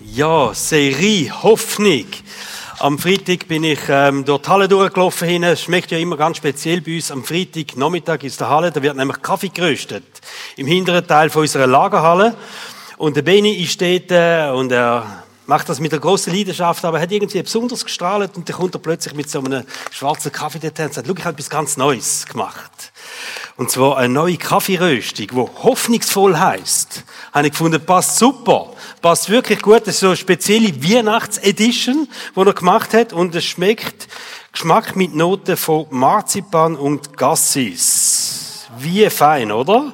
Ja, Serie Hoffnung. Am Freitag bin ich ähm, durch die Halle durchgelaufen hin. Es schmeckt ja immer ganz speziell bei uns. Am Freitag Nachmittag ist der Halle, da wird nämlich Kaffee geröstet. Im hinteren Teil von unserer Lagerhalle. Und der Beni ist dort äh, und er macht das mit einer großen Leidenschaft, aber er hat irgendwie besonders gestrahlt und dann kommt er plötzlich mit so einem schwarzen Kaffee dort und sagt, schau, ich habe etwas ganz Neues gemacht. Und zwar eine neue Kaffeeröstung, die hoffnungsvoll heißt. Habe ich gefunden, passt super. Passt wirklich gut. Das ist so eine spezielle Weihnachtsedition, die er gemacht hat. Und es schmeckt Geschmack mit Noten von Marzipan und Gassis. Wie fein, oder?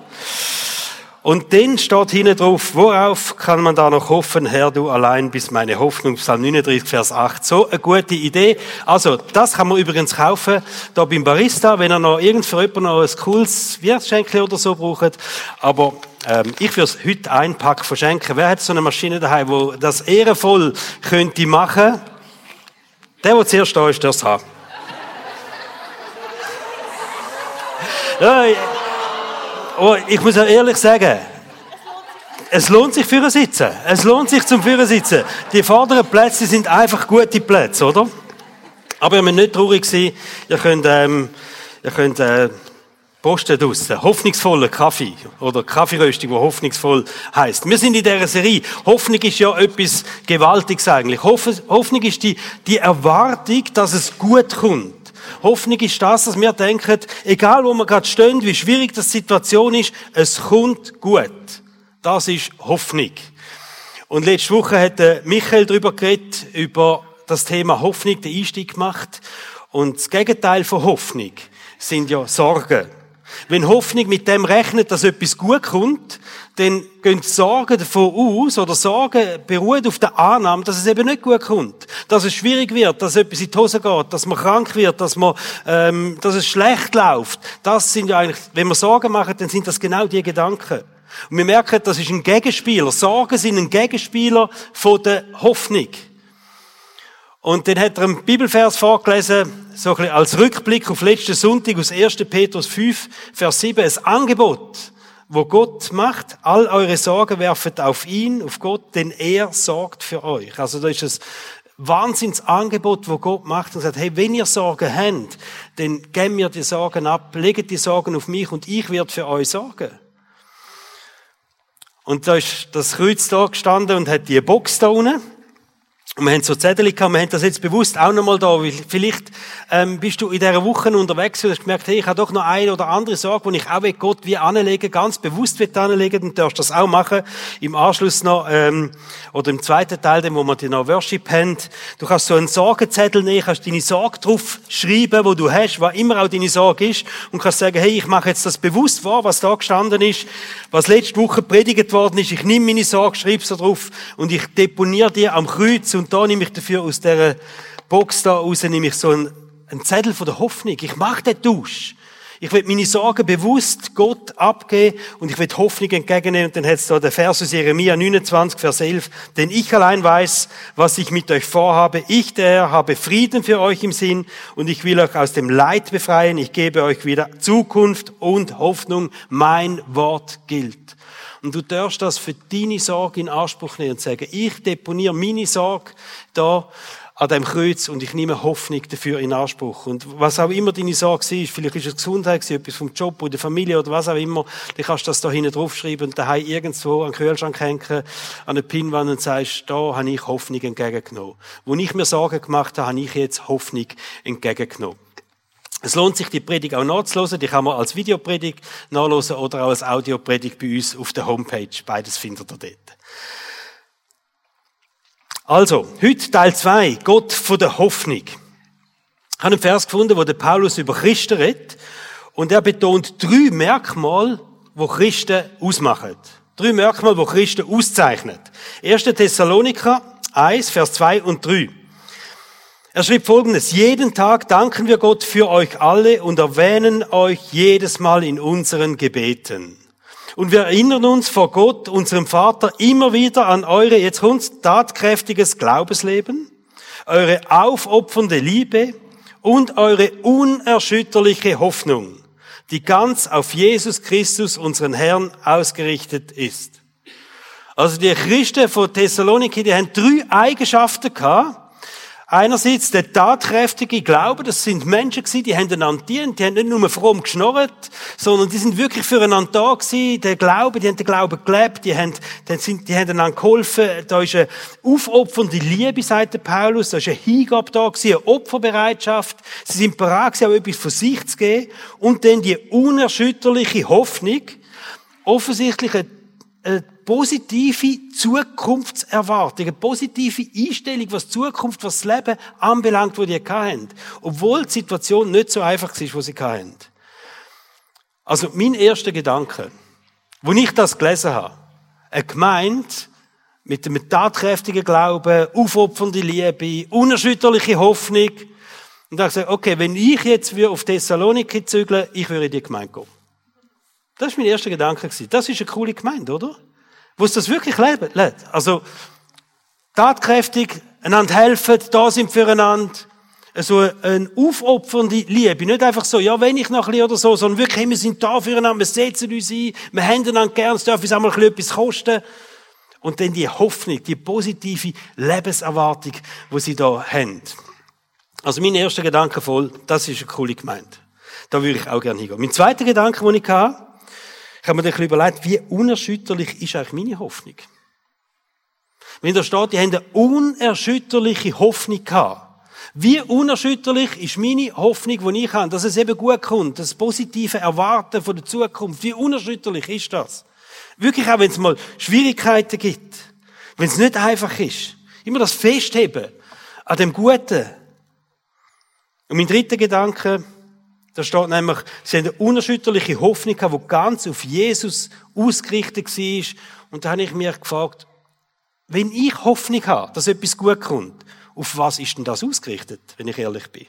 Und dann steht hinten drauf, worauf kann man da noch hoffen, Herr, du allein bist meine Hoffnung, Psalm 39, Vers 8. So eine gute Idee. Also, das kann man übrigens kaufen, da beim Barista, wenn er noch irgend für jemanden noch ein cooles Wirtsschenkchen oder so braucht. Aber, ähm, ich würde es heute einpacken verschenken. Wer hat so eine Maschine daheim, wo das ehrenvoll könnte machen? Der, der zuerst da ist, der es haben. Oh, ich muss ehrlich sagen, es lohnt sich für Sitzen. Es lohnt sich zum Führen sitzen. Die vorderen Plätze sind einfach gute Plätze, oder? Aber ihr müsst nicht traurig sein. Ihr könnt, ähm, ihr könnt, äh, posten draussen. Hoffnungsvoller Kaffee. Oder Kaffeeröstung, wo hoffnungsvoll heißt. Wir sind in dieser Serie. Hoffnung ist ja etwas Gewaltiges eigentlich. Hoffnung ist die, die Erwartung, dass es gut kommt. Hoffnung ist das, dass wir denken, egal wo wir gerade stehen, wie schwierig die Situation ist, es kommt gut. Das ist Hoffnung. Und letzte Woche hat Michael darüber geredet, über das Thema Hoffnung, den Einstieg gemacht. Und das Gegenteil von Hoffnung sind ja Sorgen. Wenn Hoffnung mit dem rechnet, dass etwas gut kommt, dann gehen Sorgen davon aus, oder Sorgen beruhen auf der Annahme, dass es eben nicht gut kommt. Dass es schwierig wird, dass etwas in die Hose geht, dass man krank wird, dass man, ähm, dass es schlecht läuft. Das sind ja eigentlich, wenn wir Sorgen machen, dann sind das genau die Gedanken. Und wir merken, das ist ein Gegenspieler. Sorgen sind ein Gegenspieler von der Hoffnung. Und dann hat er einen Bibelvers vorgelesen, so ein bisschen als Rückblick auf letzten Sonntag aus 1. Petrus 5, Vers 7, ein Angebot, wo Gott macht. All eure Sorgen werfet auf ihn, auf Gott, denn er sorgt für euch. Also da ist ein Wahnsinnsangebot, wo Gott macht und sagt, hey, wenn ihr Sorgen habt, dann geben mir die Sorgen ab, legt die Sorgen auf mich und ich werde für euch sorgen. Und da ist das Kreuz da gestanden und hat die Box da unten. Und wir haben so Zettel gehabt, wir haben das jetzt bewusst auch nochmal da, weil vielleicht ähm, bist du in dieser Woche unterwegs und hast gemerkt, hey, ich habe doch noch eine oder andere Sorge, die ich auch Gott wie anlegen, ganz bewusst will anlegen, dann darfst du das auch machen. Im Anschluss noch, ähm, oder im zweiten Teil, dem, wo wir die noch Worship haben, du kannst so einen Sorgenzettel nehmen, kannst deine Sorge drauf schreiben, wo du hast, was immer auch deine Sorge ist, und kannst sagen, hey, ich mache jetzt das bewusst vor, was da gestanden ist, was letzte Woche predigt worden ist, ich nehme meine Sorge, schreibe sie drauf, und ich deponiere die am Kreuz, und da nehme ich dafür aus dieser Box da raus, nehme ich so einen, einen Zettel von der Hoffnung. Ich mache den Tausch. Ich will meine Sorgen bewusst Gott abgeben und ich will Hoffnung entgegennehmen. Und dann hat es da der Vers aus Jeremia 29, Vers 11. Denn ich allein weiß, was ich mit euch vorhabe. Ich, der Herr, habe Frieden für euch im Sinn und ich will euch aus dem Leid befreien. Ich gebe euch wieder Zukunft und Hoffnung. Mein Wort gilt. Und du darfst das für deine Sorge in Anspruch nehmen und sagen, ich deponiere meine Sorge da an dem Kreuz und ich nehme Hoffnung dafür in Anspruch. Und was auch immer deine Sorge ist, vielleicht ist es Gesundheit, etwas vom Job oder der Familie oder was auch immer, dann kannst du das da hinten draufschreiben und daheim irgendwo an den Kühlschrank hängen, an eine Pinwand und sagst, da habe ich Hoffnung entgegengenommen. Wo ich mir Sorgen gemacht habe, habe ich jetzt Hoffnung entgegengenommen. Es lohnt sich, die Predigt auch nachzuhören. Die kann man als Videopredigt nachlesen oder auch als Audiopredigt bei uns auf der Homepage. Beides findet ihr dort. Also, heute Teil 2, Gott von der Hoffnung. Ich habe einen Vers gefunden, wo der Paulus über Christen redet. Und er betont drei Merkmale, wo Christen ausmachen. Drei Merkmale, wo Christen auszeichnen. 1. Thessaloniker 1, Vers 2 und 3. Er schrieb folgendes, jeden Tag danken wir Gott für euch alle und erwähnen euch jedes Mal in unseren Gebeten. Und wir erinnern uns vor Gott, unserem Vater, immer wieder an eure, jetzt kommt's, tatkräftiges Glaubensleben, eure aufopfernde Liebe und eure unerschütterliche Hoffnung, die ganz auf Jesus Christus, unseren Herrn, ausgerichtet ist. Also die Christen von Thessaloniki, die haben drei Eigenschaften gehabt. Einerseits der tatkräftige Glaube, das sind Menschen gewesen, die haben einander dient, die haben nicht nur fromm geschnorrt, sondern die sind wirklich füreinander da gewesen, der Glaube, die haben den Glauben gelebt, die haben, die sind, die haben einander geholfen, da ist eine aufopfernde Liebe, sagt der Paulus, da ist eine Hingabe da gewesen, eine Opferbereitschaft, sie sind bereit gewesen, auch etwas von sich zu geben, und dann die unerschütterliche Hoffnung, offensichtlich eine, eine positive Zukunftserwartung, eine positive Einstellung, was die Zukunft, was das Leben anbelangt, wo die hatten. Obwohl die Situation nicht so einfach war, wo sie hatten. Also mein erster Gedanke, wo ich das gelesen habe, eine Gemeinde mit einem tatkräftigen Glauben, aufopfernde Liebe, unerschütterliche Hoffnung. Und da habe ich gesagt, okay, wenn ich jetzt auf Thessaloniki zügle, ich würde in die Gemeinde gehen. Das war mein erster Gedanke. Das ist eine coole Gemeinde, oder? wo es das wirklich lebt. Also, tatkräftig, einander helfen, da sind füreinander. So eine aufopfernde Liebe. Nicht einfach so, ja, wenn ich noch ein bisschen oder so, sondern wirklich, wir sind da füreinander, wir setzen uns ein, wir haben einander gern, es darf uns auch mal ein bisschen etwas kosten. Und dann die Hoffnung, die positive Lebenserwartung, die sie da haben. Also mein erster Gedanke voll, das ist eine coole Gemeinde. Da würde ich auch gerne hingehen. Mein zweiter Gedanke, den ich hatte, ich habe mir dann überlegt, wie unerschütterlich ist eigentlich meine Hoffnung? Wenn da steht, die haben eine unerschütterliche Hoffnung gehabt. Wie unerschütterlich ist meine Hoffnung, die ich habe, dass es eben gut kommt, das positive Erwarten von der Zukunft. Wie unerschütterlich ist das? Wirklich auch, wenn es mal Schwierigkeiten gibt. Wenn es nicht einfach ist. Immer das Festheben an dem Guten. Und mein dritter Gedanke, da steht nämlich, sie haben eine unerschütterliche Hoffnung gehabt, die ganz auf Jesus ausgerichtet war. Und da habe ich mich gefragt, wenn ich Hoffnung habe, dass etwas gut kommt, auf was ist denn das ausgerichtet, wenn ich ehrlich bin?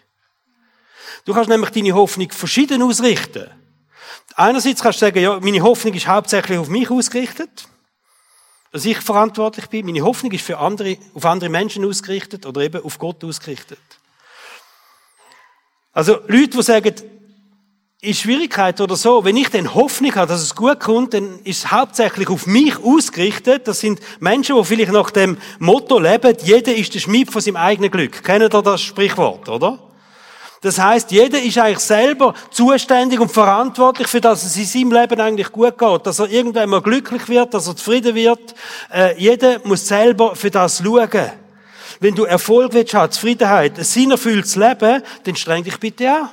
Du kannst nämlich deine Hoffnung verschieden ausrichten. Einerseits kannst du sagen, ja, meine Hoffnung ist hauptsächlich auf mich ausgerichtet, dass ich verantwortlich bin. Meine Hoffnung ist für andere, auf andere Menschen ausgerichtet oder eben auf Gott ausgerichtet. Also Leute, die sagen, in Schwierigkeiten oder so, wenn ich dann Hoffnung habe, dass es gut kommt, dann ist es hauptsächlich auf mich ausgerichtet. Das sind Menschen, die vielleicht nach dem Motto leben, jeder ist der Schmied von seinem eigenen Glück. Kennen ihr das Sprichwort, oder? Das heißt, jeder ist eigentlich selber zuständig und verantwortlich für das, es in seinem Leben eigentlich gut geht, dass er irgendwann mal glücklich wird, dass er zufrieden wird. Äh, jeder muss selber für das schauen. Wenn du Erfolg willst haben, Zufriedenheit, ein sinnerfülltes Leben, dann streng dich bitte an.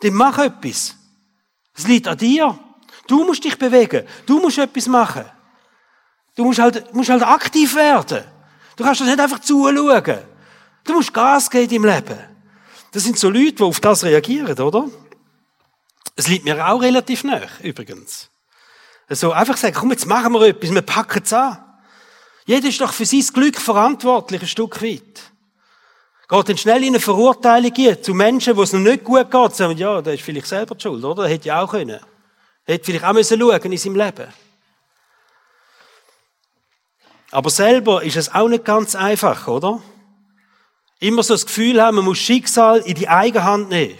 Dann mach etwas. Es liegt an dir. Du musst dich bewegen. Du musst etwas machen. Du musst halt, musst halt aktiv werden. Du kannst das nicht einfach zuschauen. Du musst Gas geben im Leben. Das sind so Leute, die auf das reagieren, oder? Es liegt mir auch relativ nah, übrigens. Also einfach sagen, komm, jetzt machen wir etwas, wir packen es an. Jeder ist doch für sein Glück verantwortlich, ein Stück weit. Geht dann schnell in eine Verurteilung gehen, zu Menschen, wo es noch nicht gut geht, sagen, ja, der ist vielleicht selber die schuld, oder? Hätte ja auch können. Hätte vielleicht auch müssen schauen in seinem Leben. Aber selber ist es auch nicht ganz einfach, oder? Immer so das Gefühl haben, man muss Schicksal in die eigene Hand nehmen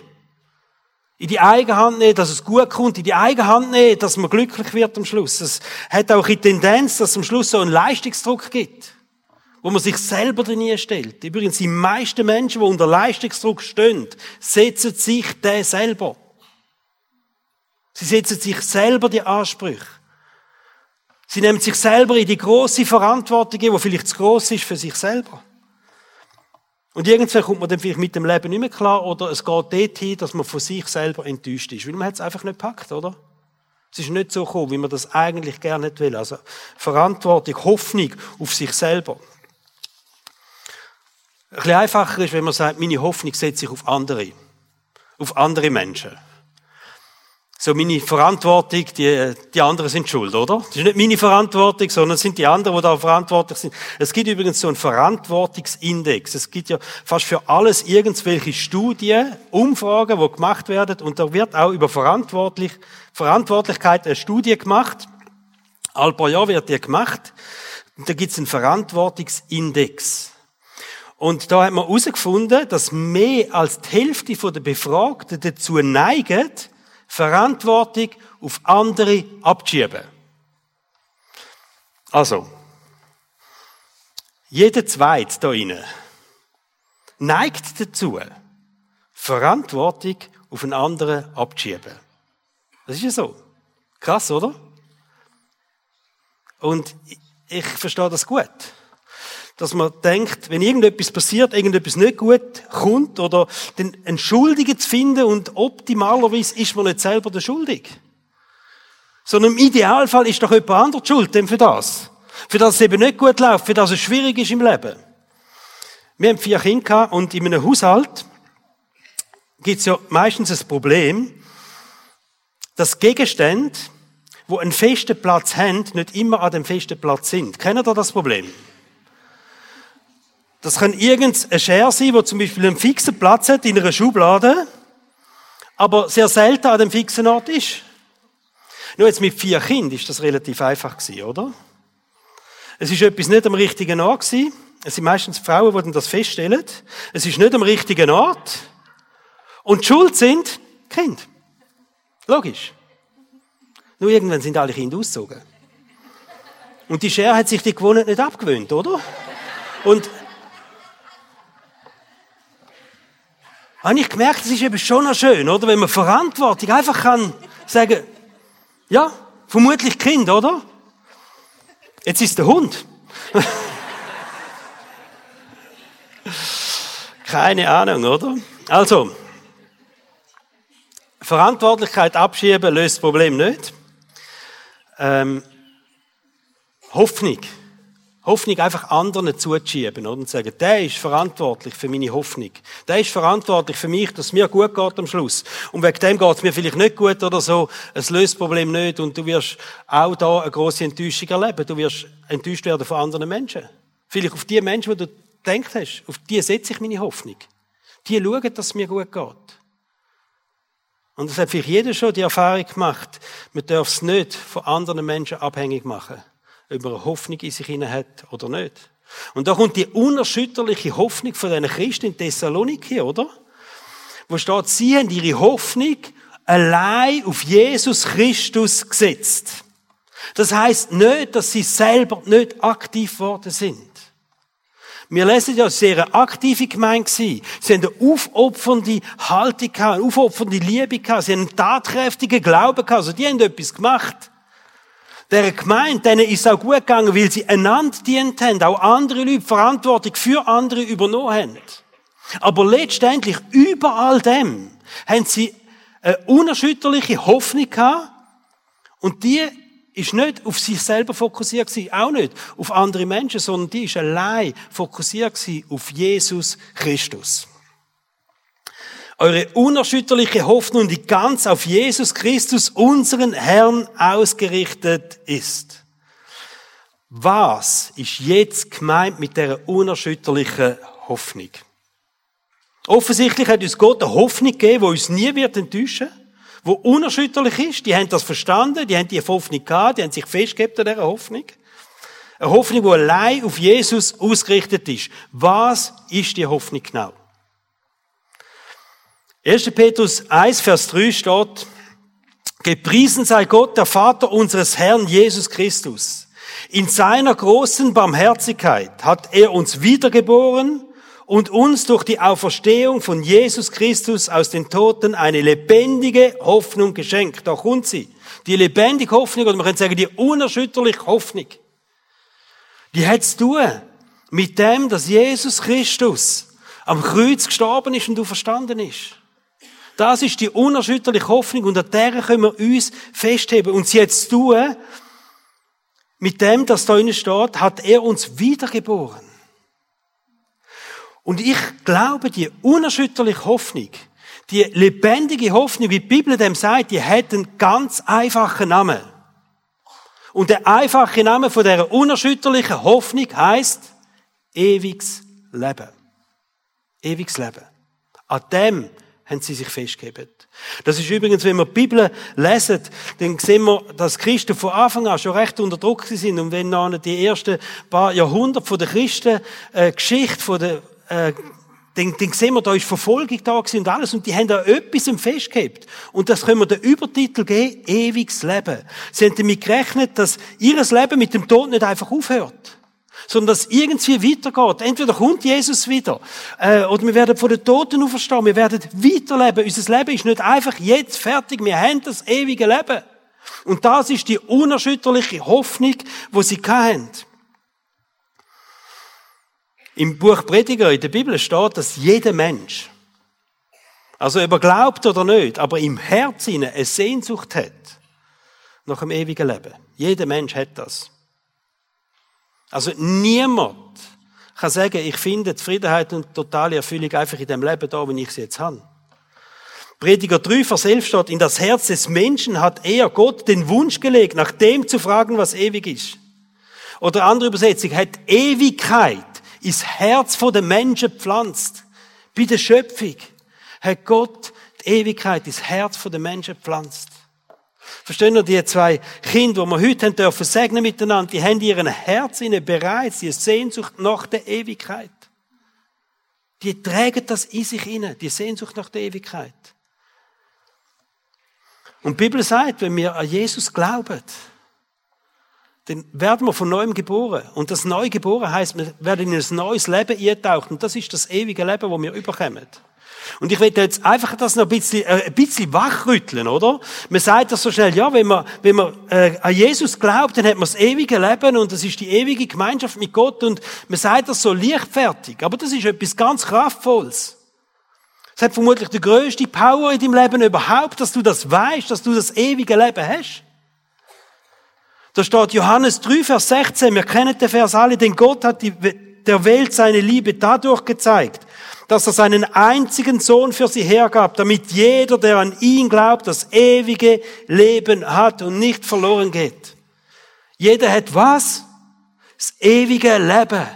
in die eigene Hand nehmen, dass es gut kommt, in die eigene Hand nehmen, dass man glücklich wird am Schluss. Es hat auch die Tendenz, dass es am Schluss so einen Leistungsdruck gibt, wo man sich selber drin stellt. Übrigens, die meisten Menschen, die unter Leistungsdruck stehen, setzen sich den selber. Sie setzen sich selber die Ansprüche. Sie nehmen sich selber in die große Verantwortung, die vielleicht zu groß ist für sich selber. Und irgendwann kommt man dann vielleicht mit dem Leben nicht mehr klar oder es geht dorthin, dass man von sich selber enttäuscht ist, weil man hat es einfach nicht packt, oder? Es ist nicht so gekommen, wie man das eigentlich gerne will. Also Verantwortung, Hoffnung auf sich selber. Ein bisschen einfacher ist, wenn man sagt, meine Hoffnung setzt sich auf andere. Auf andere Menschen so meine Verantwortung, die, die anderen sind schuld, oder? Das ist nicht meine Verantwortung, sondern es sind die anderen, die da verantwortlich sind. Es gibt übrigens so einen Verantwortungsindex. Es gibt ja fast für alles irgendwelche Studien, Umfragen, die gemacht werden und da wird auch über Verantwortlich, Verantwortlichkeit eine Studie gemacht. All paar Jahre wird die gemacht. Und da gibt es einen Verantwortungsindex. Und da hat man herausgefunden, dass mehr als die Hälfte der Befragten dazu neigen, Verantwortung auf andere abzuschieben. Also, jeder Zweite da innen neigt dazu, Verantwortung auf einen anderen abzuschieben. Das ist ja so. Krass, oder? Und ich verstehe das gut. Dass man denkt, wenn irgendetwas passiert, irgendetwas nicht gut kommt, oder den Entschuldigen zu finden und optimalerweise ist man nicht selber der Schuldig. Sondern im Idealfall ist doch jemand anderes schuld, denn für das. Für das es eben nicht gut läuft, für das es schwierig ist im Leben. Wir haben vier Kinder und in einem Haushalt gibt es ja meistens ein Problem, dass Gegenstände, wo einen festen Platz haben, nicht immer an dem festen Platz sind. Kennen ihr das Problem? Das kann irgendein Schere sein, wo zum Beispiel einen fixen Platz hat in einer Schublade, aber sehr selten an dem fixen Ort ist. Nur jetzt mit vier Kindern ist das relativ einfach gewesen, oder? Es ist etwas nicht am richtigen Ort gewesen. Es sind meistens Frauen, die das feststellen. Es ist nicht am richtigen Ort. Und die Schuld sind Kind. Logisch. Nur irgendwann sind alle Kinder ausgezogen. Und die Schere hat sich die Gewohnheit nicht abgewöhnt, oder? Und habe ich gemerkt, es ist eben schon noch schön, oder? Wenn man Verantwortung einfach kann sagen, ja, vermutlich Kind, oder? Jetzt ist der Hund. Keine Ahnung, oder? Also, Verantwortlichkeit abschieben löst das Problem nicht. Ähm, Hoffnung. Hoffnung einfach anderen zuzuschieben und zu sagen, der ist verantwortlich für meine Hoffnung. Der ist verantwortlich für mich, dass es mir gut geht am Schluss. Und wegen dem geht es mir vielleicht nicht gut oder so. Es löst das Problem nicht und du wirst auch da eine große Enttäuschung erleben. Du wirst enttäuscht werden von anderen Menschen. Vielleicht auf die Menschen, die du gedacht hast, auf die setze ich meine Hoffnung. Die schauen, dass es mir gut geht. Und das hat vielleicht jeder schon die Erfahrung gemacht. Man darf es nicht von anderen Menschen abhängig machen. Ob man eine Hoffnung in sich hat oder nicht. Und da kommt die unerschütterliche Hoffnung von diesen Christen in Thessaloniki, oder? Wo steht, sie haben ihre Hoffnung allein auf Jesus Christus gesetzt. Das heißt nicht, dass sie selber nicht aktiv worden sind. Wir lesen ja, es war eine aktive Gemeinde. Sie haben eine aufopfernde Haltung eine aufopfernde Liebe gehabt. Sie haben einen tatkräftigen Glauben gehabt. Also die haben etwas gemacht. Der Gemeinde, denen ist auch gut gegangen, weil sie einander dient haben, auch andere Leute Verantwortung für andere übernommen haben. Aber letztendlich, über all dem, haben sie eine unerschütterliche Hoffnung gehabt. Und die ist nicht auf sich selber fokussiert gewesen, auch nicht auf andere Menschen, sondern die ist allein fokussiert gewesen auf Jesus Christus. Eure unerschütterliche Hoffnung, die ganz auf Jesus Christus, unseren Herrn, ausgerichtet ist. Was ist jetzt gemeint mit der unerschütterlichen Hoffnung? Offensichtlich hat uns Gott eine Hoffnung gegeben, die uns nie wird enttäuschen wo unerschütterlich ist. Die haben das verstanden, die haben die Hoffnung gehabt, die haben sich festgehabt an dieser Hoffnung. Eine Hoffnung, die allein auf Jesus ausgerichtet ist. Was ist die Hoffnung genau? 1. Petrus 1, Vers 3 steht, Gepriesen sei Gott, der Vater unseres Herrn Jesus Christus. In seiner großen Barmherzigkeit hat er uns wiedergeboren und uns durch die Auferstehung von Jesus Christus aus den Toten eine lebendige Hoffnung geschenkt. Da kommt sie. Die lebendige Hoffnung, oder man kann sagen, die unerschütterliche Hoffnung. Die hat zu tun mit dem, dass Jesus Christus am Kreuz gestorben ist und du verstanden ist. Das ist die unerschütterliche Hoffnung und an der können wir uns festheben. Und sie zu tun mit dem, dass da innen steht, hat er uns wiedergeboren. Und ich glaube, die unerschütterliche Hoffnung, die lebendige Hoffnung, wie die Bibel dem sagt, die hat einen ganz einfachen Namen. Und der einfache Name von der unerschütterlichen Hoffnung heißt ewiges Leben. Ewiges Leben. An dem haben sie sich festgehalten. Das ist übrigens, wenn wir die Bibel lesen, dann sehen wir, dass Christen von Anfang an schon recht unter Druck sind. Und wenn dann die ersten paar Jahrhunderte von der Christen, äh, Geschichte von der äh, dann, dann sehen wir, da ist Verfolgung da und alles und die haben da etwas festgehabt. Und das können wir den Übertitel geben, ewiges Leben. Sie haben damit gerechnet, dass ihr Leben mit dem Tod nicht einfach aufhört sondern dass irgendwie weitergeht. Entweder kommt Jesus wieder, äh, oder wir werden von den Toten auferstehen, wir werden weiterleben. Unser Leben ist nicht einfach jetzt fertig, wir haben das ewige Leben. Und das ist die unerschütterliche Hoffnung, wo sie haben. Im Buch Prediger in der Bibel steht, dass jeder Mensch, also ob er glaubt oder nicht, aber im Herzen eine Sehnsucht hat nach dem ewigen Leben. Jeder Mensch hat das. Also niemand kann sagen, ich finde Zufriedenheit und totale Erfüllung einfach in dem Leben da, wie ich sie jetzt habe. Prediger 3, Vers 11 steht, in das Herz des Menschen hat er Gott den Wunsch gelegt, nach dem zu fragen, was ewig ist. Oder andere Übersetzung, hat Ewigkeit ins Herz den Menschen pflanzt. Bei der Schöpfung hat Gott die Ewigkeit ins Herz den Menschen pflanzt. Verstehen ihr, die zwei Kinder, die wir heute haben dürfen segnen miteinander, die haben ihren Herz in bereits, die Sehnsucht nach der Ewigkeit. Die tragen das in sich inne, die Sehnsucht nach der Ewigkeit. Und die Bibel sagt, wenn wir an Jesus glauben, dann werden wir von neuem geboren. Und das neu geboren heißt, wir werden in ein neues Leben eintauchen. Und das ist das ewige Leben, das wir überkommen. Und ich will jetzt einfach das noch ein bisschen, äh, ein bisschen wachrütteln, oder? Man sagt das so schnell, ja, wenn man, wenn man äh, an Jesus glaubt, dann hat man das ewige Leben und das ist die ewige Gemeinschaft mit Gott und man sagt das so leichtfertig. Aber das ist etwas ganz Kraftvolles. Es hat vermutlich die größte Power in deinem Leben überhaupt, dass du das weißt, dass du das ewige Leben hast. Da steht Johannes 3, Vers 16. Wir kennen den Vers alle, denn Gott hat die, der Welt seine Liebe dadurch gezeigt, dass er seinen einzigen Sohn für sie hergab, damit jeder, der an ihn glaubt, das ewige Leben hat und nicht verloren geht. Jeder hat was? Das ewige Leben.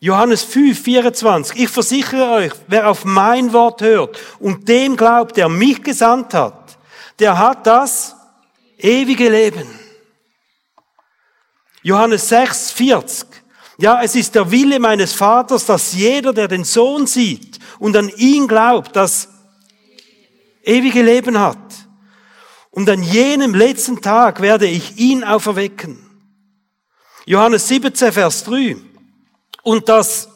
Johannes 5, 24. Ich versichere euch, wer auf mein Wort hört und dem glaubt, der mich gesandt hat, der hat das ewige Leben. Johannes 6, 40. Ja, es ist der Wille meines Vaters, dass jeder, der den Sohn sieht und an ihn glaubt, das ewige Leben hat. Und an jenem letzten Tag werde ich ihn auferwecken. Johannes 17, Vers 3. Und das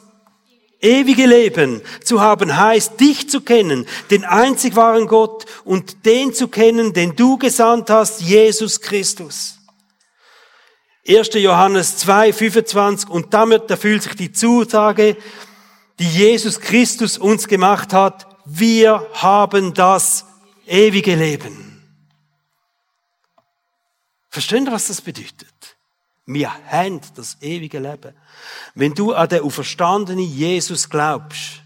ewige Leben zu haben heißt, dich zu kennen, den einzig wahren Gott und den zu kennen, den du gesandt hast, Jesus Christus. 1. Johannes 2, 25 und damit erfüllt sich die Zusage, die Jesus Christus uns gemacht hat, wir haben das ewige Leben. Verstehen Sie, was das bedeutet? Wir haben das ewige Leben. Wenn du an den auferstandenen Jesus glaubst,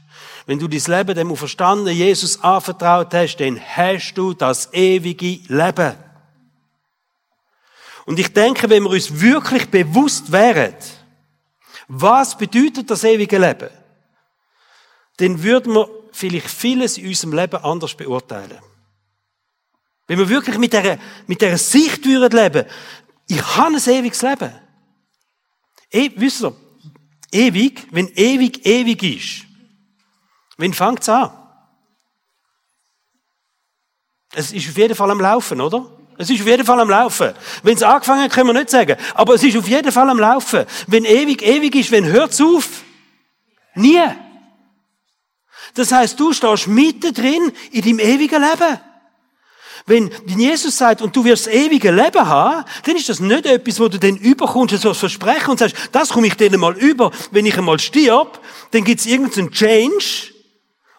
wenn du dein Leben dem auferstandenen Jesus anvertraut hast, dann hast du das ewige Leben. Und ich denke, wenn wir uns wirklich bewusst wären, was bedeutet das ewige Leben, dann würden wir vielleicht vieles in unserem Leben anders beurteilen. Wenn wir wirklich mit dieser, mit dieser Sicht würden leben, ich habe ein ewiges Leben. E, wisst ihr, ewig, wenn ewig ewig ist, wann fängt es an? Es ist auf jeden Fall am Laufen, oder? Es ist auf jeden Fall am Laufen. Wenn es angefangen hat, können wir nicht sagen. Aber es ist auf jeden Fall am Laufen. Wenn ewig ewig ist, wenn hört es auf? Nie. Das heißt, du stehst mitten drin in deinem ewigen Leben. Wenn Jesus sagt, und du wirst das ewige Leben haben, dann ist das nicht etwas, wo du dann überkommst, so ein Versprechen und sagst, das komme ich denen mal über. Wenn ich einmal stirb, dann gibt es irgendeinen Change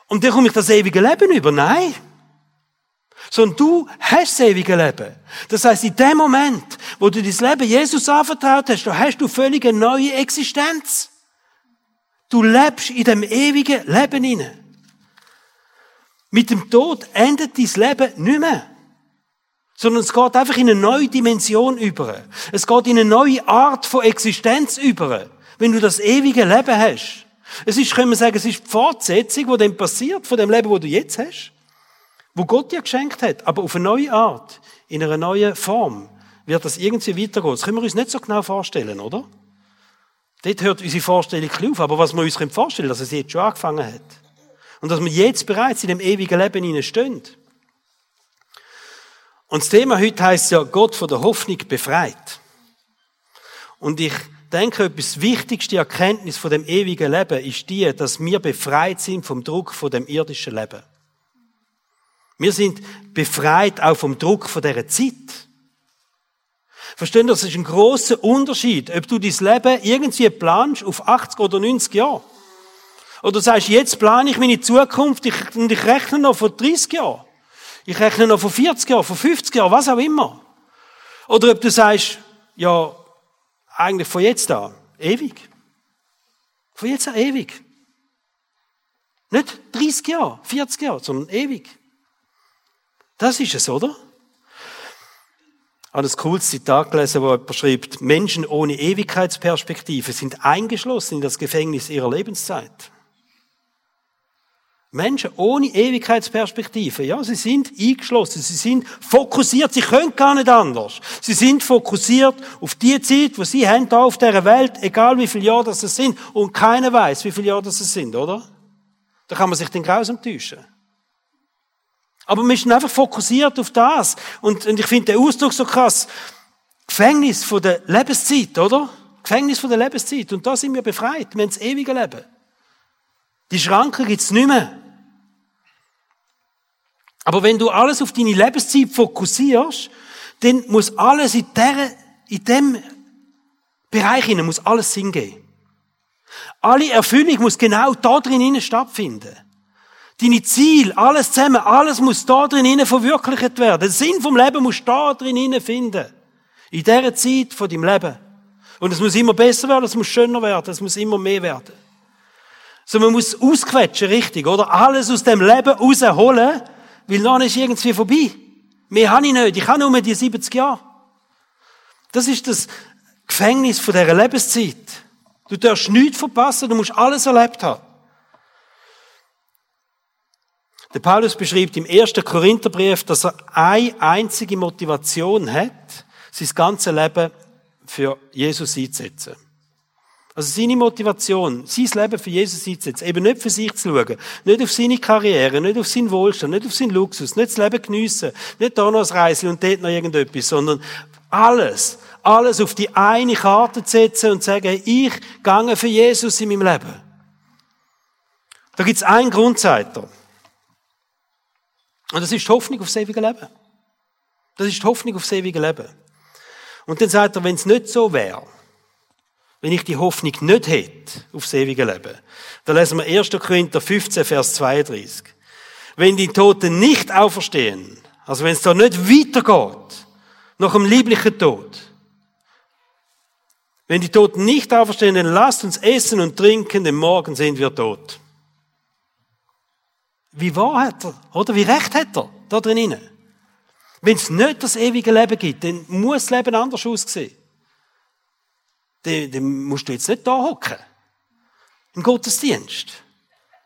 und dann komme ich das ewige Leben über. Nein. Sondern du hast das ewige Leben. Das heißt, in dem Moment, wo du dein Leben Jesus anvertraut hast, da hast du völlig eine neue Existenz. Du lebst in dem ewigen Leben inne. Mit dem Tod endet dein Leben nicht mehr sondern es geht einfach in eine neue Dimension über. Es geht in eine neue Art von Existenz über, wenn du das ewige Leben hast. Es ist, können wir sagen, es ist die Fortsetzung, die dann passiert von dem Leben, wo du jetzt hast, wo Gott dir geschenkt hat, aber auf eine neue Art, in einer neuen Form wird das irgendwie weitergehen. Das können wir uns nicht so genau vorstellen, oder? Dort hört unsere Vorstellung auf. Aber was wir uns vorstellen können, dass es jetzt schon angefangen hat. Und dass wir jetzt bereits in dem ewigen Leben stehen. Und das Thema heute heißt ja, Gott von der Hoffnung befreit. Und ich denke, etwas wichtigste Erkenntnis von dem ewigen Leben ist die, dass wir befreit sind vom Druck von dem irdischen Leben. Wir sind befreit auch vom Druck von dieser Zeit. Verstehen Sie, das ist ein großer Unterschied, ob du dein Leben irgendwie planst auf 80 oder 90 Jahre. Oder sagst, jetzt plane ich meine Zukunft und ich rechne noch von 30 Jahren. Ich rechne noch von 40 Jahren, von 50 Jahren, was auch immer. Oder ob du sagst, ja, eigentlich von jetzt an, ewig. Von jetzt an ewig. Nicht 30 Jahre, 40 Jahre, sondern ewig. Das ist es, oder? Habe ein cooles Zitat gelesen, wo jemand schreibt, Menschen ohne Ewigkeitsperspektive sind eingeschlossen in das Gefängnis ihrer Lebenszeit. Menschen ohne Ewigkeitsperspektive, ja, sie sind eingeschlossen, sie sind fokussiert, sie können gar nicht anders. Sie sind fokussiert auf die Zeit, wo sie haben da auf dieser Welt, egal wie viele Jahre das sind, und keiner weiß, wie viele Jahre das sind, oder? Da kann man sich den grausam täuschen. Aber wir sind einfach fokussiert auf das. Und, und ich finde den Ausdruck so krass. Gefängnis von der Lebenszeit, oder? Gefängnis von der Lebenszeit. Und da sind wir befreit. Wir haben das ewige Leben. Die Schranken gibt's nicht mehr. Aber wenn du alles auf deine Lebenszeit fokussierst, dann muss alles in, der, in dem Bereich hinein, muss alles Sinn geben. Alle Erfüllung muss genau da drin stattfinden. Deine Ziel, alles zusammen, alles muss da drin verwirklicht werden. Der Sinn vom Leben muss da drin finden. In dieser Zeit von deinem Leben. Und es muss immer besser werden, es muss schöner werden, es muss immer mehr werden. So, man muss ausquetschen, richtig, oder? Alles aus dem Leben rausholen, weil dann ist irgendwie vorbei. Mehr habe ich nicht. Ich habe nur die 70 Jahre. Das ist das Gefängnis von dieser Lebenszeit. Du darfst nichts verpassen, du musst alles erlebt haben. Der Paulus beschreibt im ersten Korintherbrief, dass er eine einzige Motivation hat, sein ganzes Leben für Jesus einzusetzen. Also seine Motivation, sein Leben für Jesus einzusetzen, eben nicht für sich zu schauen, nicht auf seine Karriere, nicht auf seinen Wohlstand, nicht auf seinen Luxus, nicht das Leben geniessen, nicht da noch ein Reisen und dort noch irgendetwas, sondern alles, alles auf die eine Karte zu setzen und zu sagen, ich gehe für Jesus in meinem Leben. Da gibt es einen Grundseiter. Und das ist die Hoffnung auf das ewige Leben. Das ist die Hoffnung auf das ewige Leben. Und dann sagt er, wenn es nicht so wäre, wenn ich die Hoffnung nicht hätte auf das ewige Leben. Da lesen wir 1. Korinther 15, Vers 32. Wenn die Toten nicht auferstehen, also wenn es da nicht weitergeht, nach dem lieblichen Tod, wenn die Toten nicht auferstehen, dann lasst uns essen und trinken, denn morgen sind wir tot. Wie wahr hat er? Oder wie recht hat er da drinnen? Wenn es nicht das ewige Leben gibt, dann muss das Leben anders aussehen dann, dann musst du jetzt nicht da hocken. Im Gottesdienst.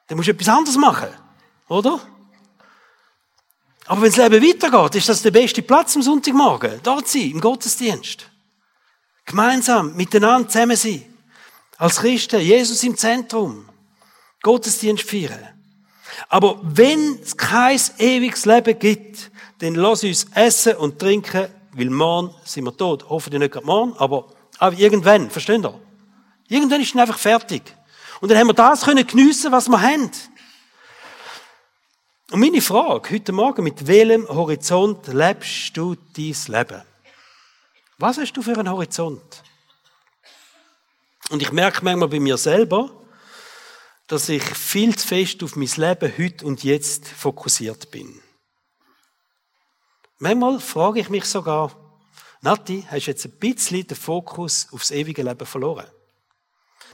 Dann musst du etwas anderes machen. Oder? Aber wenn das Leben weitergeht, ist das der beste Platz am Sonntagmorgen. Dort sein, im Gottesdienst. Gemeinsam, miteinander zusammen sein. Als Christen, Jesus im Zentrum. Gottesdienst feiern. Aber wenn es kein ewiges Leben gibt, dann lass uns essen und trinken, weil morgen sind wir tot. Hoffentlich nicht gerade morgen, aber aber irgendwann, versteht ihr? Irgendwann ist es einfach fertig. Und dann haben wir das können geniessen, was wir haben. Und meine Frage heute Morgen, mit welchem Horizont lebst du dein Leben? Was hast du für einen Horizont? Und ich merke manchmal bei mir selber, dass ich viel zu fest auf mein Leben heute und jetzt fokussiert bin. Manchmal frage ich mich sogar, Nati, hast du jetzt ein bisschen den Fokus aufs ewige Leben verloren?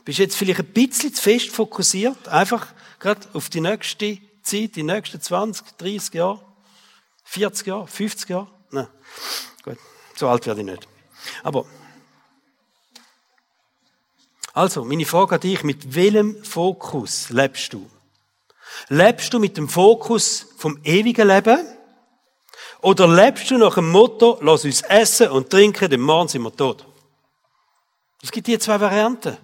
Bist jetzt vielleicht ein bisschen zu fest fokussiert, einfach gerade auf die nächste Zeit, die nächsten 20, 30 Jahre, 40 Jahre, 50 Jahre? Nein. Gut, so alt werde ich nicht. Aber, also, meine Frage an dich, mit welchem Fokus lebst du? Lebst du mit dem Fokus vom ewigen Leben? Oder lebst du nach dem Motto, lass uns essen und trinken, denn morgen sind wir tot? Es gibt die zwei Varianten.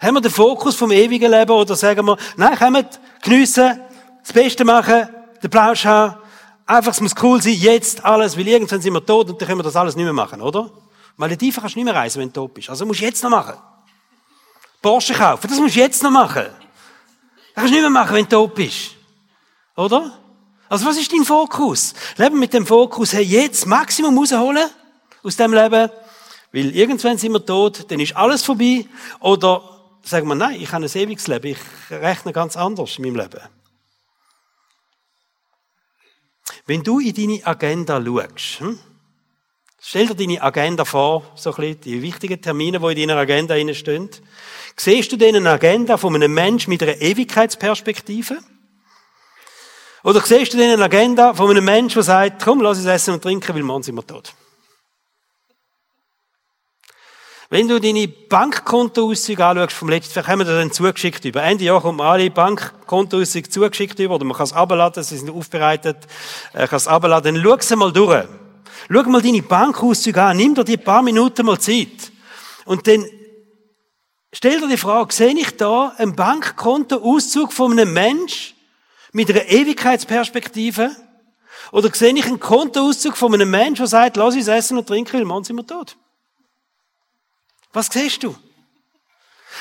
Haben wir den Fokus vom ewigen Leben oder sagen wir, nein, kommen, geniessen, das Beste machen, den Plausch haben, einfach, es muss cool sein, jetzt alles, weil irgendwann sind wir tot und dann können wir das alles nicht mehr machen, oder? Malediven kannst du nicht mehr reisen, wenn du tot bist. Also musst du jetzt noch machen. Porsche kaufen, das musst du jetzt noch machen. Das kannst du nicht mehr machen, wenn du tot bist. Oder? Also was ist dein Fokus? Leben mit dem Fokus, hey, jetzt Maximum rausholen aus dem Leben, weil irgendwann sind wir tot, dann ist alles vorbei. Oder sagen wir, nein, ich habe ein ewiges Leben, ich rechne ganz anders in meinem Leben. Wenn du in deine Agenda schaust, hm? Stell dir deine Agenda vor, so ein bisschen die wichtigen Termine, die in deiner Agenda stehen. Siehst du denn eine Agenda von einem Menschen mit einer Ewigkeitsperspektive? Oder siehst du denn eine Agenda von einem Menschen, der sagt, komm, lass uns essen und trinken, weil morgen sind wir tot? Wenn du deine Bankkontoauszüge anschaust vom letzten, vielleicht haben wir dann zugeschickt über. Ende Jahr kommt alle Bankkontoauszüge zugeschickt über, oder man kann es abladen, sie sind aufbereitet, äh, kann es abladen. Dann schau sie mal durch. Schau mal deine Bankauszüge an, nimm dir die paar Minuten mal Zeit. Und dann stell dir die Frage, sehe ich da einen Bankkontoauszug von einem Mensch mit einer Ewigkeitsperspektive? Oder sehe ich einen Kontoauszug von einem Menschen, der sagt, lass uns essen und trinken, weil morgen sind wir tot? Was siehst du?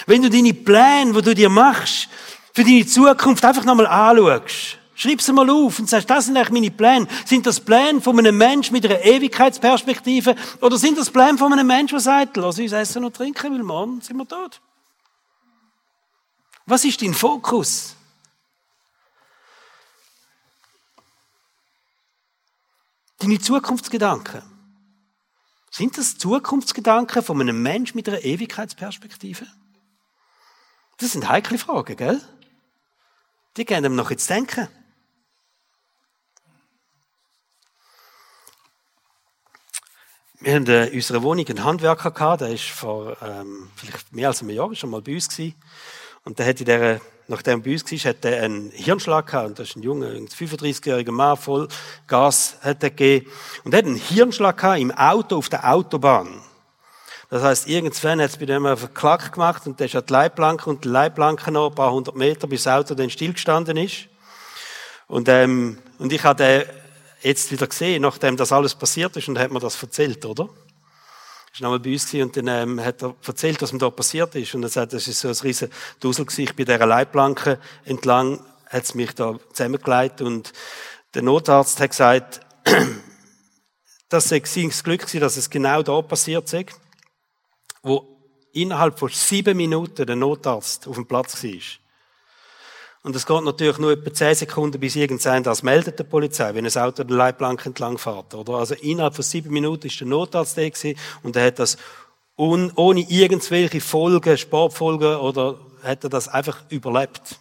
Wenn du deine Pläne, die du dir machst, für deine Zukunft einfach nochmal anschaust, schreib sie mal auf und sagst, das sind eigentlich meine Pläne. Sind das Pläne von einem Menschen mit einer Ewigkeitsperspektive oder sind das Pläne von einem Menschen, der sagt, lass uns essen und trinken, weil morgen sind wir tot? Was ist dein Fokus? Deine Zukunftsgedanken. Sind das Zukunftsgedanken von einem Menschen mit einer Ewigkeitsperspektive? Das sind heikle Fragen, gell? Die gehen ihm noch jetzt denken. Wir haben in unserer Wohnung einen Handwerker gehabt, der ist vor ähm, vielleicht mehr als einem Jahr schon mal bei uns gewesen. Und der hat in dieser nachdem er bei uns war, hat er einen Hirnschlag gehabt. Und das ist ein junger, 35-jähriger Mann, voll Gas hat er gegeben. Und er hat einen Hirnschlag gehabt im Auto auf der Autobahn. Das heißt, irgendwann hat es bei dem einen Klack gemacht und der ist an die Leitplanke und die Leitplanke noch ein paar hundert Meter, bis das Auto dann stillgestanden ist. Und, ähm, und ich habe den jetzt wieder gesehen, nachdem das alles passiert ist und hat mir das erzählt, oder? ist nochmal bei uns und dann ähm, hat er erzählt, was ihm da passiert ist. Und er sagt, das ist so ein riesen Dusel gewesen. Bei dieser Leitplanke entlang hat es mich da zusammengelegt und der Notarzt hat gesagt, dass sei sein Glück gewesen, dass es genau da passiert sei, wo innerhalb von sieben Minuten der Notarzt auf dem Platz war. Und es geht natürlich nur etwa 10 Sekunden, bis irgendein das meldet der Polizei, wenn ein Auto den Leitplanken entlang fährt, oder? Also innerhalb von sieben Minuten ist der Notarzt da gewesen und er hat das un, ohne irgendwelche Folgen, Sportfolgen oder hat er das einfach überlebt.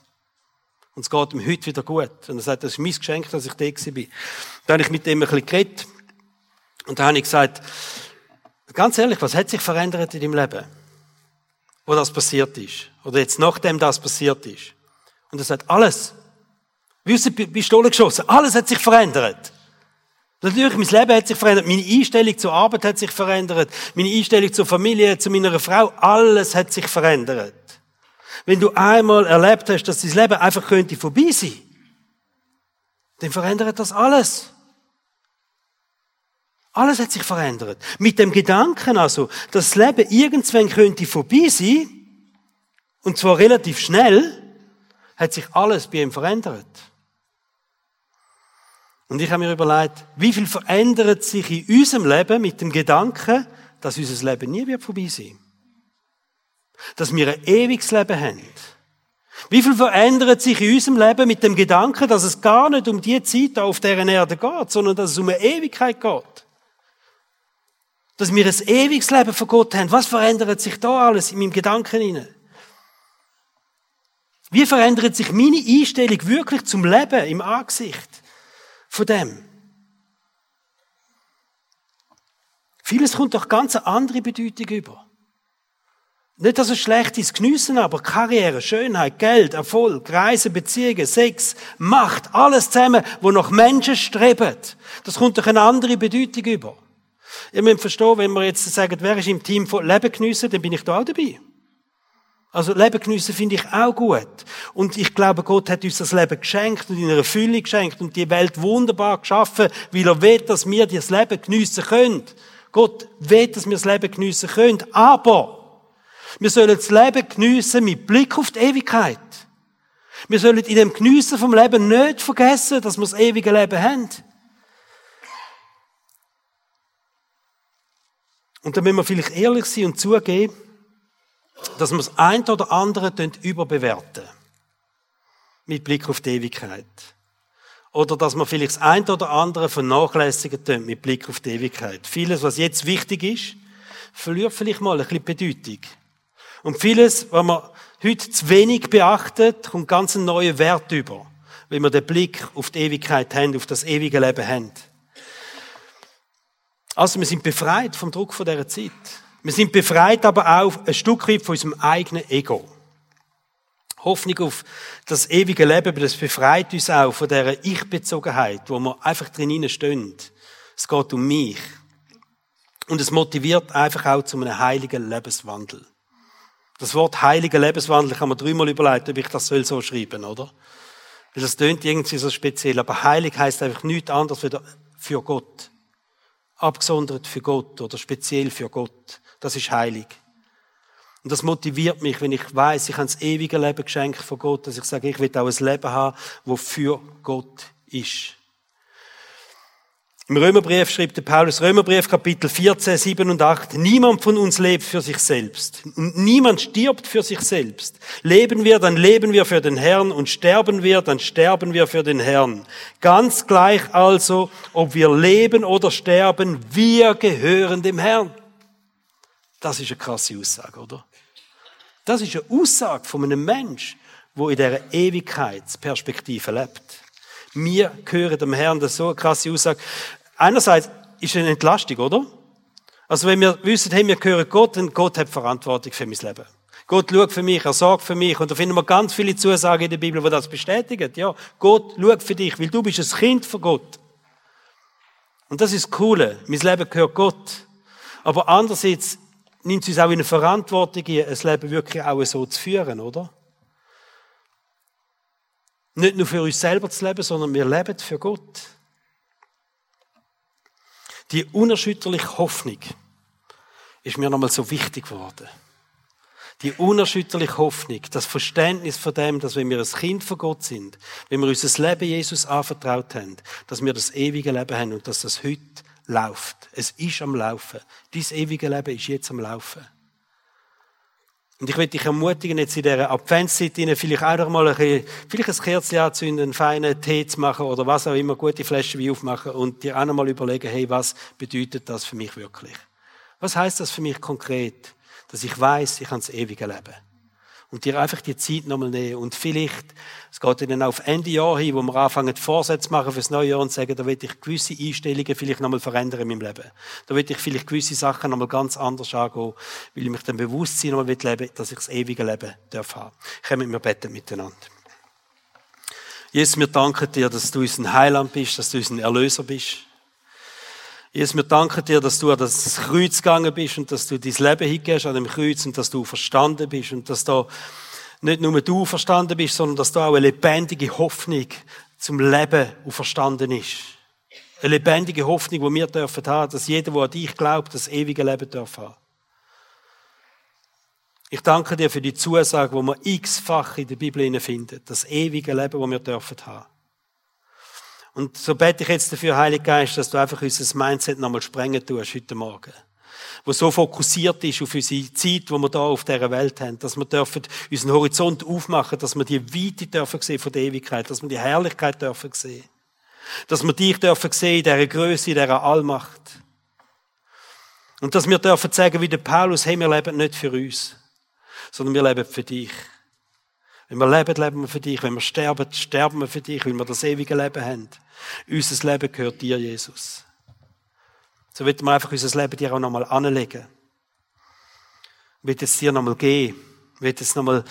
Und es geht ihm heute wieder gut. Und er sagt, das ist mein Geschenk, dass ich da war. Da habe ich mit ihm ein bisschen geredet. Und da habe ich gesagt, ganz ehrlich, was hat sich verändert in deinem Leben? Wo das passiert ist? Oder jetzt nachdem das passiert ist? Und er sagt, alles. Wie aus der Pistole geschossen. Alles hat sich verändert. Natürlich, mein Leben hat sich verändert. Meine Einstellung zur Arbeit hat sich verändert. Meine Einstellung zur Familie, zu meiner Frau. Alles hat sich verändert. Wenn du einmal erlebt hast, dass dein Leben einfach könnte vorbei sein, dann verändert das alles. Alles hat sich verändert. Mit dem Gedanken also, dass das Leben irgendwann könnte vorbei sein, und zwar relativ schnell, hat sich alles bei ihm verändert. Und ich habe mir überlegt, wie viel verändert sich in unserem Leben mit dem Gedanken, dass unser Leben nie wird vorbei sein. Dass wir ein ewiges Leben haben. Wie viel verändert sich in unserem Leben mit dem Gedanken, dass es gar nicht um die Zeit auf deren Erde geht, sondern dass es um eine Ewigkeit geht. Dass wir ein ewiges Leben von Gott haben. Was verändert sich da alles in meinem Gedanken hinein? Wie verändert sich meine Einstellung wirklich zum Leben im Angesicht von dem? Vieles kommt doch ganz eine andere Bedeutung über. Nicht, dass es schlecht ist, geniessen, aber Karriere, Schönheit, Geld, Erfolg, Reisen, Beziehungen, Sex, Macht, alles zusammen, wo noch Menschen streben. Das kommt doch eine andere Bedeutung über. Ihr müsst verstehen, wenn wir jetzt sagen, wer ist im Team von Leben geniessen, dann bin ich da auch dabei. Also Leben geniessen finde ich auch gut. Und ich glaube, Gott hat uns das Leben geschenkt und in einer Fülle geschenkt und die Welt wunderbar geschaffen, weil er will, dass wir das Leben geniessen können. Gott will, dass wir das Leben geniessen können. Aber wir sollen das Leben geniessen mit Blick auf die Ewigkeit. Wir sollen in dem Geniessen vom Leben nicht vergessen, dass wir das ewige Leben haben. Und dann müssen wir vielleicht ehrlich sein und zugeben, dass wir das ein oder andere überbewerten. Mit Blick auf die Ewigkeit. Oder dass wir vielleicht das ein oder andere vernachlässigen mit Blick auf die Ewigkeit. Vieles, was jetzt wichtig ist, verliert vielleicht mal ein bisschen Bedeutung. Und vieles, was man heute zu wenig beachtet, kommt ganz einen neuen Wert über, wenn wir den Blick auf die Ewigkeit haben, auf das ewige Leben haben. Also wir sind befreit vom Druck von dieser Zeit. Wir sind befreit aber auch ein Stück weit von unserem eigenen Ego. Hoffnung auf das ewige Leben, das befreit uns auch von dieser Ich-Bezogenheit, wo wir einfach drinnen stehen. Es geht um mich. Und es motiviert einfach auch zu einem heiligen Lebenswandel. Das Wort heiliger Lebenswandel habe mir dreimal überlegt, ob ich das soll so schreiben, oder? Weil das tönt irgendwie so speziell. Aber heilig heißt einfach nichts anderes für Gott. Abgesondert für Gott oder speziell für Gott. Das ist heilig. Und das motiviert mich, wenn ich weiß, ich habe das ewige Leben geschenkt von Gott, dass ich sage, ich will auch ein Leben haben, das für Gott ist. Im Römerbrief schreibt der Paulus, Römerbrief Kapitel 14, 7 und 8, niemand von uns lebt für sich selbst und niemand stirbt für sich selbst. Leben wir, dann leben wir für den Herrn und sterben wir, dann sterben wir für den Herrn. Ganz gleich also, ob wir leben oder sterben, wir gehören dem Herrn. Das ist eine krasse Aussage, oder? Das ist eine Aussage von einem Mensch, wo in dieser Ewigkeitsperspektive lebt. Wir gehören dem Herrn, das so eine krasse Aussage. Einerseits ist es eine Entlastung, oder? Also wenn wir wissen, hey, wir gehören Gott, dann Gott hat Verantwortung für mein Leben. Gott schaut für mich, er sorgt für mich. Und da finden wir ganz viele Zusagen in der Bibel, die das bestätigen. Ja, Gott schaut für dich, weil du bist ein Kind von Gott. Und das ist das Coole. Mein Leben gehört Gott. Aber andererseits nimmt es uns auch in eine Verantwortung, ein Leben wirklich auch so zu führen, oder? Nicht nur für uns selber zu leben, sondern wir leben für Gott. Die unerschütterliche Hoffnung ist mir nochmal so wichtig geworden. Die unerschütterliche Hoffnung, das Verständnis von dem, dass wenn wir ein Kind von Gott sind, wenn wir unser Leben Jesus anvertraut haben, dass wir das ewige Leben haben und dass das heute läuft. Es ist am Laufen. Dies ewige Leben ist jetzt am Laufen. Und ich will dich ermutigen, jetzt in dieser Adventszeit vielleicht auch noch mal ein, bisschen, vielleicht ein Kerzchen anzünden, einen feinen Tee zu machen oder was auch immer, gute Flaschen Wein aufmachen und dir auch noch mal überlegen, hey, was bedeutet das für mich wirklich? Was heißt das für mich konkret? Dass ich weiß, ich habe das ewige Leben und dir einfach die Zeit nochmal nehmen. Und vielleicht, es geht dann auf Ende Jahr hin, wo wir anfangen, Vorsätze machen fürs neue Jahr und sagen, da will ich gewisse Einstellungen vielleicht nochmal verändern in meinem Leben. Da will ich vielleicht gewisse Sachen nochmal ganz anders angehen, weil ich mich dann bewusst sein nochmal leben dass ich das ewige Leben darf haben. Mit mir beten miteinander. Jesus, wir danken dir, dass du unser Heiland bist, dass du unser Erlöser bist. Jesus, wir danken dir, dass du an das Kreuz gegangen bist und dass du dein Leben hingehst an dem Kreuz und dass du verstanden bist und dass da nicht nur du verstanden bist, sondern dass da auch eine lebendige Hoffnung zum Leben verstanden ist. Eine lebendige Hoffnung, die wir dürfen haben, dass jeder, der an dich glaubt, das ewige Leben darf haben. Ich danke dir für die Zusage, die man x-fach in der Bibel findet. Das ewige Leben, das wir dürfen haben. Und so bete ich jetzt dafür, Heilige Geist, dass du einfach unser Mindset nochmal sprengen tust heute Morgen. Wo so fokussiert ist auf unsere Zeit, die wir da auf dieser Welt haben. Dass wir dürfen unseren Horizont aufmachen, dass wir die Weite dürfen sehen von der Ewigkeit, dass wir die Herrlichkeit dürfen sehen. Dass wir dich dürfen sehen in dieser Größe, in dieser Allmacht. Und dass wir dürfen sagen, wie der Paulus, hey, wir leben nicht für uns, sondern wir leben für dich. Wenn wir leben, leben wir für dich. Wenn wir sterben, sterben wir für dich, weil wir das ewige Leben haben. Unser Leben gehört dir, Jesus. So wird wir einfach unser Leben dir auch nochmal anlegen. Wird es dir nochmal geben. Wird es nochmal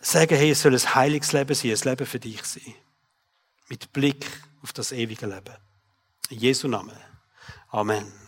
sagen, hey, es soll ein heiliges Leben sein, ein Leben für dich sein. Mit Blick auf das ewige Leben. In Jesu Namen. Amen.